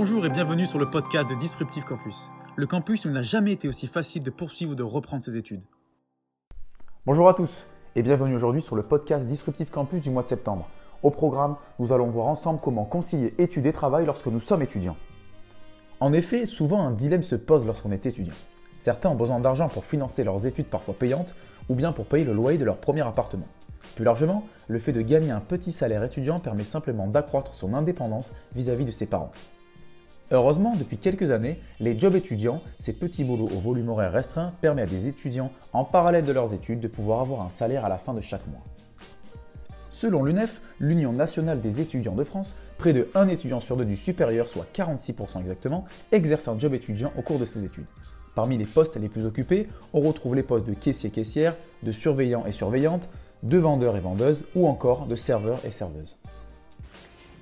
Bonjour et bienvenue sur le podcast de Disruptive Campus. Le campus n'a jamais été aussi facile de poursuivre ou de reprendre ses études. Bonjour à tous et bienvenue aujourd'hui sur le podcast Disruptive Campus du mois de septembre. Au programme, nous allons voir ensemble comment concilier études et travail lorsque nous sommes étudiants. En effet, souvent un dilemme se pose lorsqu'on est étudiant. Certains ont besoin d'argent pour financer leurs études parfois payantes ou bien pour payer le loyer de leur premier appartement. Plus largement, le fait de gagner un petit salaire étudiant permet simplement d'accroître son indépendance vis-à-vis de ses parents. Heureusement, depuis quelques années, les jobs étudiants, ces petits boulots au volume horaire restreint, permettent à des étudiants, en parallèle de leurs études, de pouvoir avoir un salaire à la fin de chaque mois. Selon l'UNEF, l'Union nationale des étudiants de France, près de 1 étudiant sur 2 du supérieur, soit 46% exactement, exerce un job étudiant au cours de ses études. Parmi les postes les plus occupés, on retrouve les postes de caissier-caissière, de surveillant et surveillante, de vendeurs et vendeuses ou encore de serveurs et serveuses.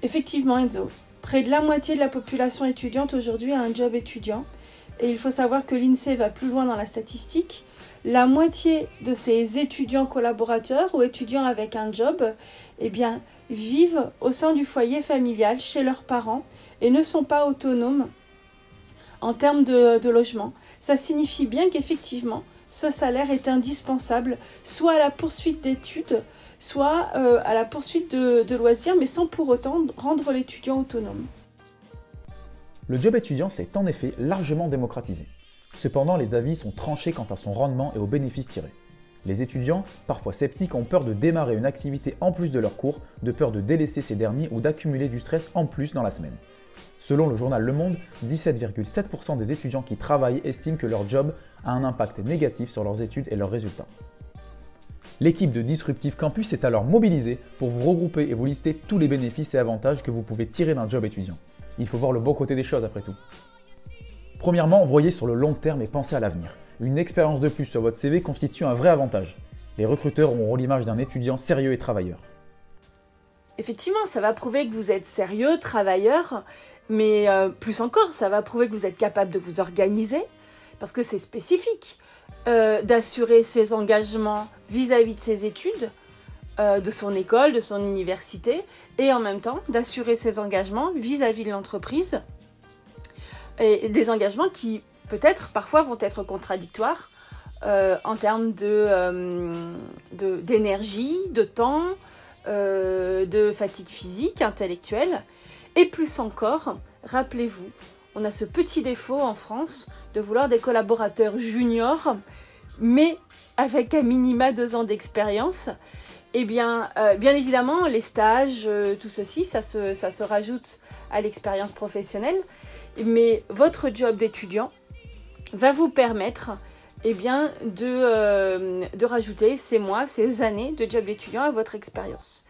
Effectivement, Enzo, Près de la moitié de la population étudiante aujourd'hui a un job étudiant. Et il faut savoir que l'INSEE va plus loin dans la statistique. La moitié de ces étudiants collaborateurs ou étudiants avec un job eh vivent au sein du foyer familial chez leurs parents et ne sont pas autonomes en termes de, de logement. Ça signifie bien qu'effectivement, ce salaire est indispensable soit à la poursuite d'études, soit euh, à la poursuite de, loisirs, mais sans pour autant rendre l'étudiant autonome. Le job étudiant s'est en effet largement démocratisé. Cependant, les avis sont tranchés quant à son rendement et aux bénéfices tirés. Les étudiants, parfois sceptiques, ont peur de démarrer une activité en plus de leurs cours, de peur de délaisser ces derniers ou d'accumuler du stress en plus dans la semaine. Selon le journal Le Monde, 17,7% des étudiants qui travaillent estiment que leur job a un impact négatif sur leurs études et leurs résultats. L'équipe de Disruptive Campus est alors mobilisée pour vous regrouper et vous lister tous les bénéfices et avantages que vous pouvez tirer d'un job étudiant. Il faut voir le bon côté des choses après tout. Premièrement, voyez sur le long terme et pensez à l'avenir. Une expérience de plus sur votre CV constitue un vrai avantage. Les recruteurs auront l'image d'un étudiant sérieux et travailleur. Effectivement, ça va prouver que vous êtes sérieux, travailleur, mais euh, plus encore, ça va prouver que vous êtes capable de vous organiser, parce que c'est spécifique. Euh, d'assurer ses engagements vis-à-vis de ses études, euh, de son école, de son université, et en même temps d'assurer ses engagements vis-à-vis de l'entreprise, et des engagements qui peut-être parfois vont être contradictoires euh, en termes d'énergie, de, de, temps, de fatigue physique, intellectuelle, et plus encore, rappelez-vous, on a ce petit défaut en France de vouloir des collaborateurs juniors, mais avec un minima deux ans d'expérience. Eh bien, euh, bien évidemment, les stages, euh, tout ceci, ça se, ça se rajoute à l'expérience professionnelle. Mais votre job d'étudiant va vous permettre eh bien, de, euh, de rajouter ces mois, ces années de job d'étudiant à votre expérience.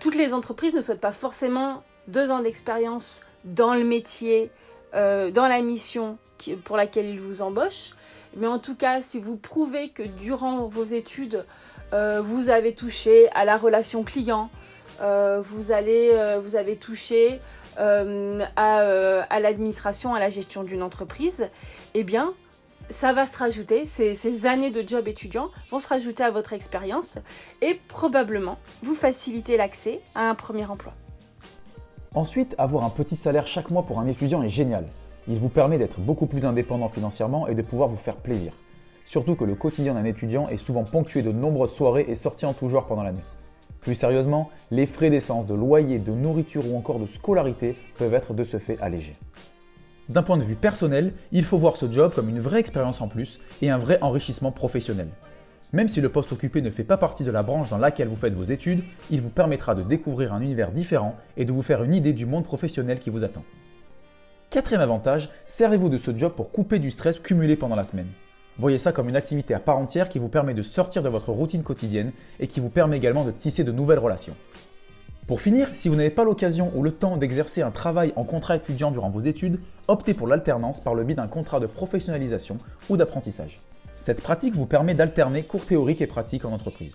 Toutes les entreprises ne souhaitent pas forcément deux ans d'expérience dans le métier euh, dans la mission pour laquelle il vous embauche. Mais en tout cas, si vous prouvez que durant vos études, euh, vous avez touché à la relation client, euh, vous avez touché à, l'administration, à la gestion d'une entreprise, eh bien, ça va se rajouter, ces, ces, années de job étudiant vont se rajouter à votre expérience et probablement vous faciliter l'accès à un premier emploi. Ensuite, avoir un petit salaire chaque mois pour un étudiant est génial. Il vous permet d'être beaucoup plus indépendant financièrement et de pouvoir vous faire plaisir. Surtout que le quotidien d'un étudiant est souvent ponctué de nombreuses soirées et sorties en tout genre pendant l'année. Plus sérieusement, les frais d'essence, de loyer, de nourriture ou encore de scolarité peuvent être de ce fait allégés. D'un point de vue personnel, il faut voir ce job comme une vraie expérience en plus et un vrai enrichissement professionnel. Même si le poste occupé ne fait pas partie de la branche dans laquelle vous faites vos études, il vous permettra de découvrir un univers différent et de vous faire une idée du monde professionnel qui vous attend. Quatrième avantage, servez-vous de ce job pour couper du stress cumulé pendant la semaine. Voyez ça comme une activité à part entière qui vous permet de sortir de votre routine quotidienne et qui vous permet également de tisser de nouvelles relations. Pour finir, si vous n'avez pas l'occasion ou le temps d'exercer un travail en contrat étudiant durant vos études, optez pour l'alternance par le biais d'un contrat de professionnalisation ou d'apprentissage. Cette pratique vous permet d'alterner cours théoriques et pratiques en entreprise.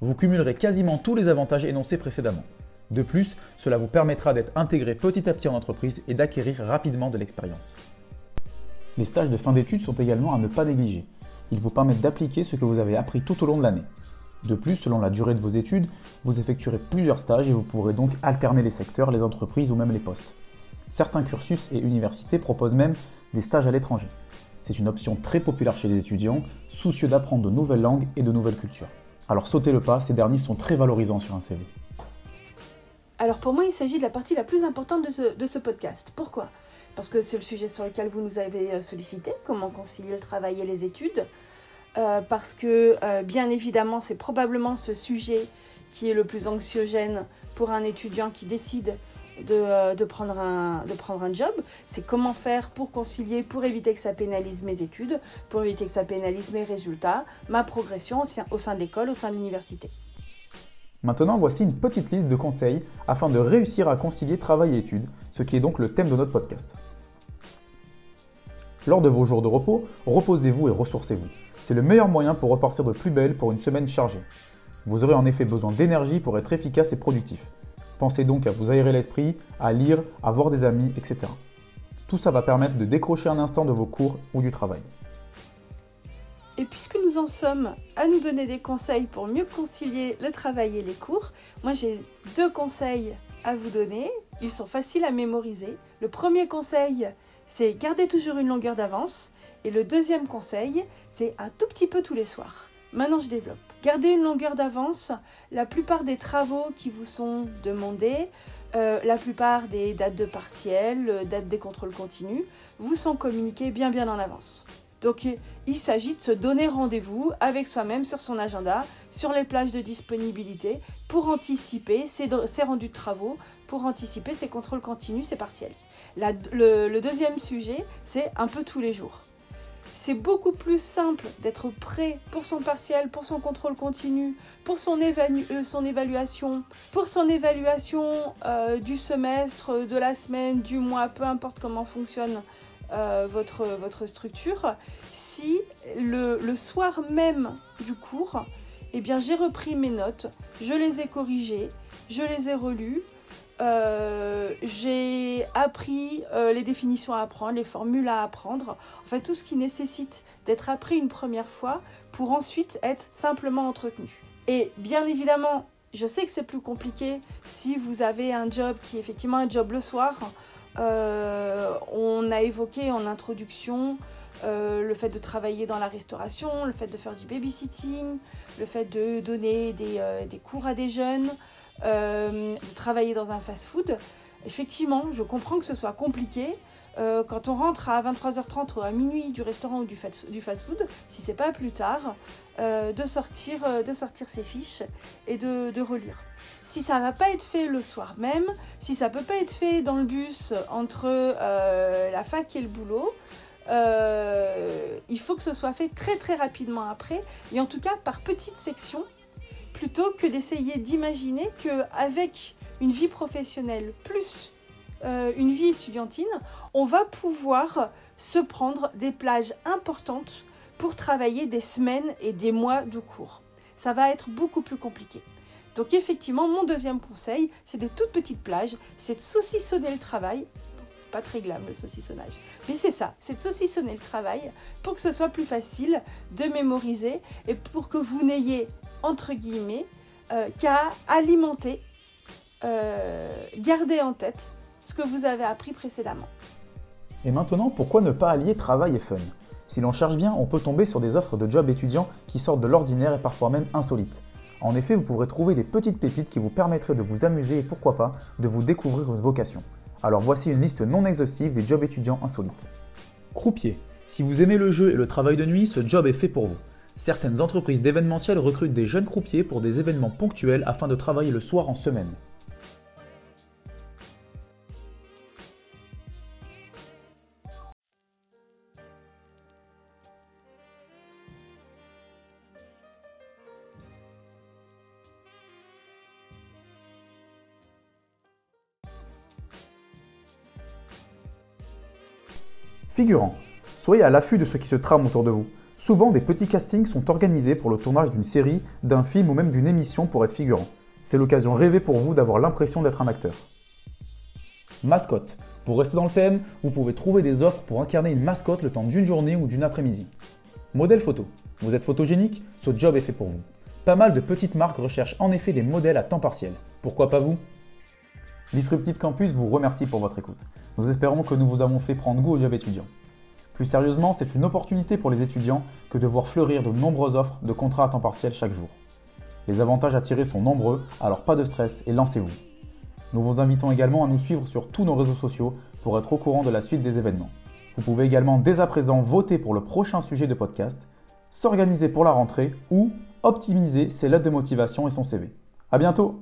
Vous cumulerez quasiment tous les avantages énoncés précédemment. De plus, cela vous permettra d'être intégré petit à petit en entreprise et d'acquérir rapidement de l'expérience. Les stages de fin d'études sont également à ne pas négliger. Ils vous permettent d'appliquer ce que vous avez appris tout au long de l'année. De plus, selon la durée de vos études, vous effectuerez plusieurs stages et vous pourrez donc alterner les secteurs, les entreprises ou même les postes. Certains cursus et universités proposent même des stages à l'étranger. C'est une option très populaire chez les étudiants, soucieux d'apprendre de nouvelles langues et de nouvelles cultures. Alors sautez le pas, ces derniers sont très valorisants sur un CV. Alors pour moi, il s'agit de la partie la plus importante de ce, podcast. Pourquoi? Parce que c'est le sujet sur lequel vous nous avez euh, sollicité, comment concilier le travail et les études. Euh, parce que euh, bien évidemment, c'est probablement ce sujet qui est le plus anxiogène pour un étudiant qui décide de, prendre, un, prendre un job. C'est comment faire pour concilier, pour éviter que ça pénalise mes études, pour éviter que ça pénalise mes résultats, ma progression au sein de l'école, au sein de l'université. Maintenant, voici une petite liste de conseils afin de réussir à concilier travail et études, ce qui est donc le thème de notre podcast. Lors de vos jours de repos, reposez-vous et ressourcez-vous. C'est le meilleur moyen pour repartir de plus belle pour une semaine chargée. Vous aurez en effet besoin d'énergie pour être efficace et productif. Pensez donc à vous aérer l'esprit, à lire, à voir des amis, etc. Tout ça va permettre de décrocher un instant de vos cours ou du travail. Et puisque nous en sommes à nous donner des conseils pour mieux concilier le travail et les cours, moi j'ai deux conseils à vous donner. Ils sont faciles à mémoriser. Le premier conseil, c'est garder toujours une longueur d'avance. Et le deuxième conseil, c'est un tout petit peu tous les soirs. Maintenant, je développe. Gardez une longueur d'avance. La plupart des travaux qui vous sont demandés, euh, la plupart des dates de partiel, euh, dates des contrôles continus, vous sont communiqués bien bien en avance. Donc il s'agit de se donner rendez-vous avec soi-même sur son agenda, sur les plages de disponibilité, pour anticiper ses, rendus de travaux, pour anticiper ses contrôles continus, ses partiels. le, deuxième sujet, c'est un peu tous les jours. C'est beaucoup plus simple d'être prêt pour son partiel, pour son contrôle continu, pour son, euh, évaluation, pour son évaluation euh, du semestre, de la semaine, du mois, peu importe comment fonctionne euh, votre, structure. Si le, le, soir même du cours, eh j'ai repris mes notes, je les ai corrigées, je les ai relues, j'ai appris euh, les définitions à apprendre, les formules à apprendre, en fait tout ce qui nécessite d'être appris une première fois pour ensuite être simplement entretenu. Et bien évidemment, je sais que c'est plus compliqué si vous avez un job qui est effectivement un job le soir, euh, on a évoqué en introduction euh, le fait de travailler dans la restauration, le fait de faire du babysitting, le fait de donner des, euh, cours à des jeunes, de travailler dans un fast-food. Effectivement, je comprends que ce soit compliqué. quand on rentre à 23h30 ou à minuit du restaurant ou du fast-food, si c'est pas plus tard, de, sortir, de sortir ses fiches et de relire si ça va pas être fait le soir même, si ça peut pas être fait dans le bus entre euh, la fac et le boulot, euh, il faut que ce soit fait très très rapidement après, et en tout cas par petites sections, que d'essayer d'imaginer qu'avec une vie professionnelle plus euh, une vie estudiantine, on va pouvoir se prendre des plages importantes pour travailler des semaines et des mois de cours. Ça va être beaucoup plus compliqué. Donc effectivement, mon deuxième conseil, c'est des toutes petites plages, c'est de saucissonner le travail. Pas très glam le saucissonnage. Mais c'est ça, c'est de saucissonner le travail pour que ce soit plus facile de mémoriser et pour que vous n'ayez, entre guillemets, euh, qu'à alimenter, euh, garder en tête ce que vous avez appris précédemment. Et maintenant, pourquoi ne pas allier travail et fun? Si l'on cherche bien, on peut tomber sur des offres de job étudiants qui sortent de l'ordinaire et parfois même insolites. En effet, vous pourrez trouver des petites pépites qui vous permettraient de vous amuser et pourquoi pas de vous découvrir une vocation. Alors voici une liste non exhaustive des jobs étudiants insolites. Croupier. Si vous aimez le jeu et le travail de nuit, ce job est fait pour vous. Certaines entreprises d'événementiel recrutent des jeunes croupiers pour des événements ponctuels afin de travailler le soir en semaine. Figurant. Soyez à l'affût de ce qui se trame autour de vous. Souvent, des petits castings sont organisés pour le tournage d'une série, d'un film ou même d'une émission pour être figurant. C'est l'occasion rêvée pour vous d'avoir l'impression d'être un acteur. Mascotte. Pour rester dans le thème, vous pouvez trouver des offres pour incarner une mascotte le temps d'une journée ou d'une après-midi. Modèle photo. Vous êtes photogénique Ce job est fait pour vous. Pas mal de petites marques recherchent en effet des modèles à temps partiel. Pourquoi pas vous? Disruptive Campus vous remercie pour votre écoute. Nous espérons que nous vous avons fait prendre goût au job étudiant. Plus sérieusement, c'est une opportunité pour les étudiants que de voir fleurir de nombreuses offres de contrats à temps partiel chaque jour. Les avantages à tirer sont nombreux, alors pas de stress et lancez-vous. Nous vous invitons également à nous suivre sur tous nos réseaux sociaux pour être au courant de la suite des événements. Vous pouvez également dès à présent voter pour le prochain sujet de podcast, s'organiser pour la rentrée ou optimiser ses lettres de motivation et son CV. A bientôt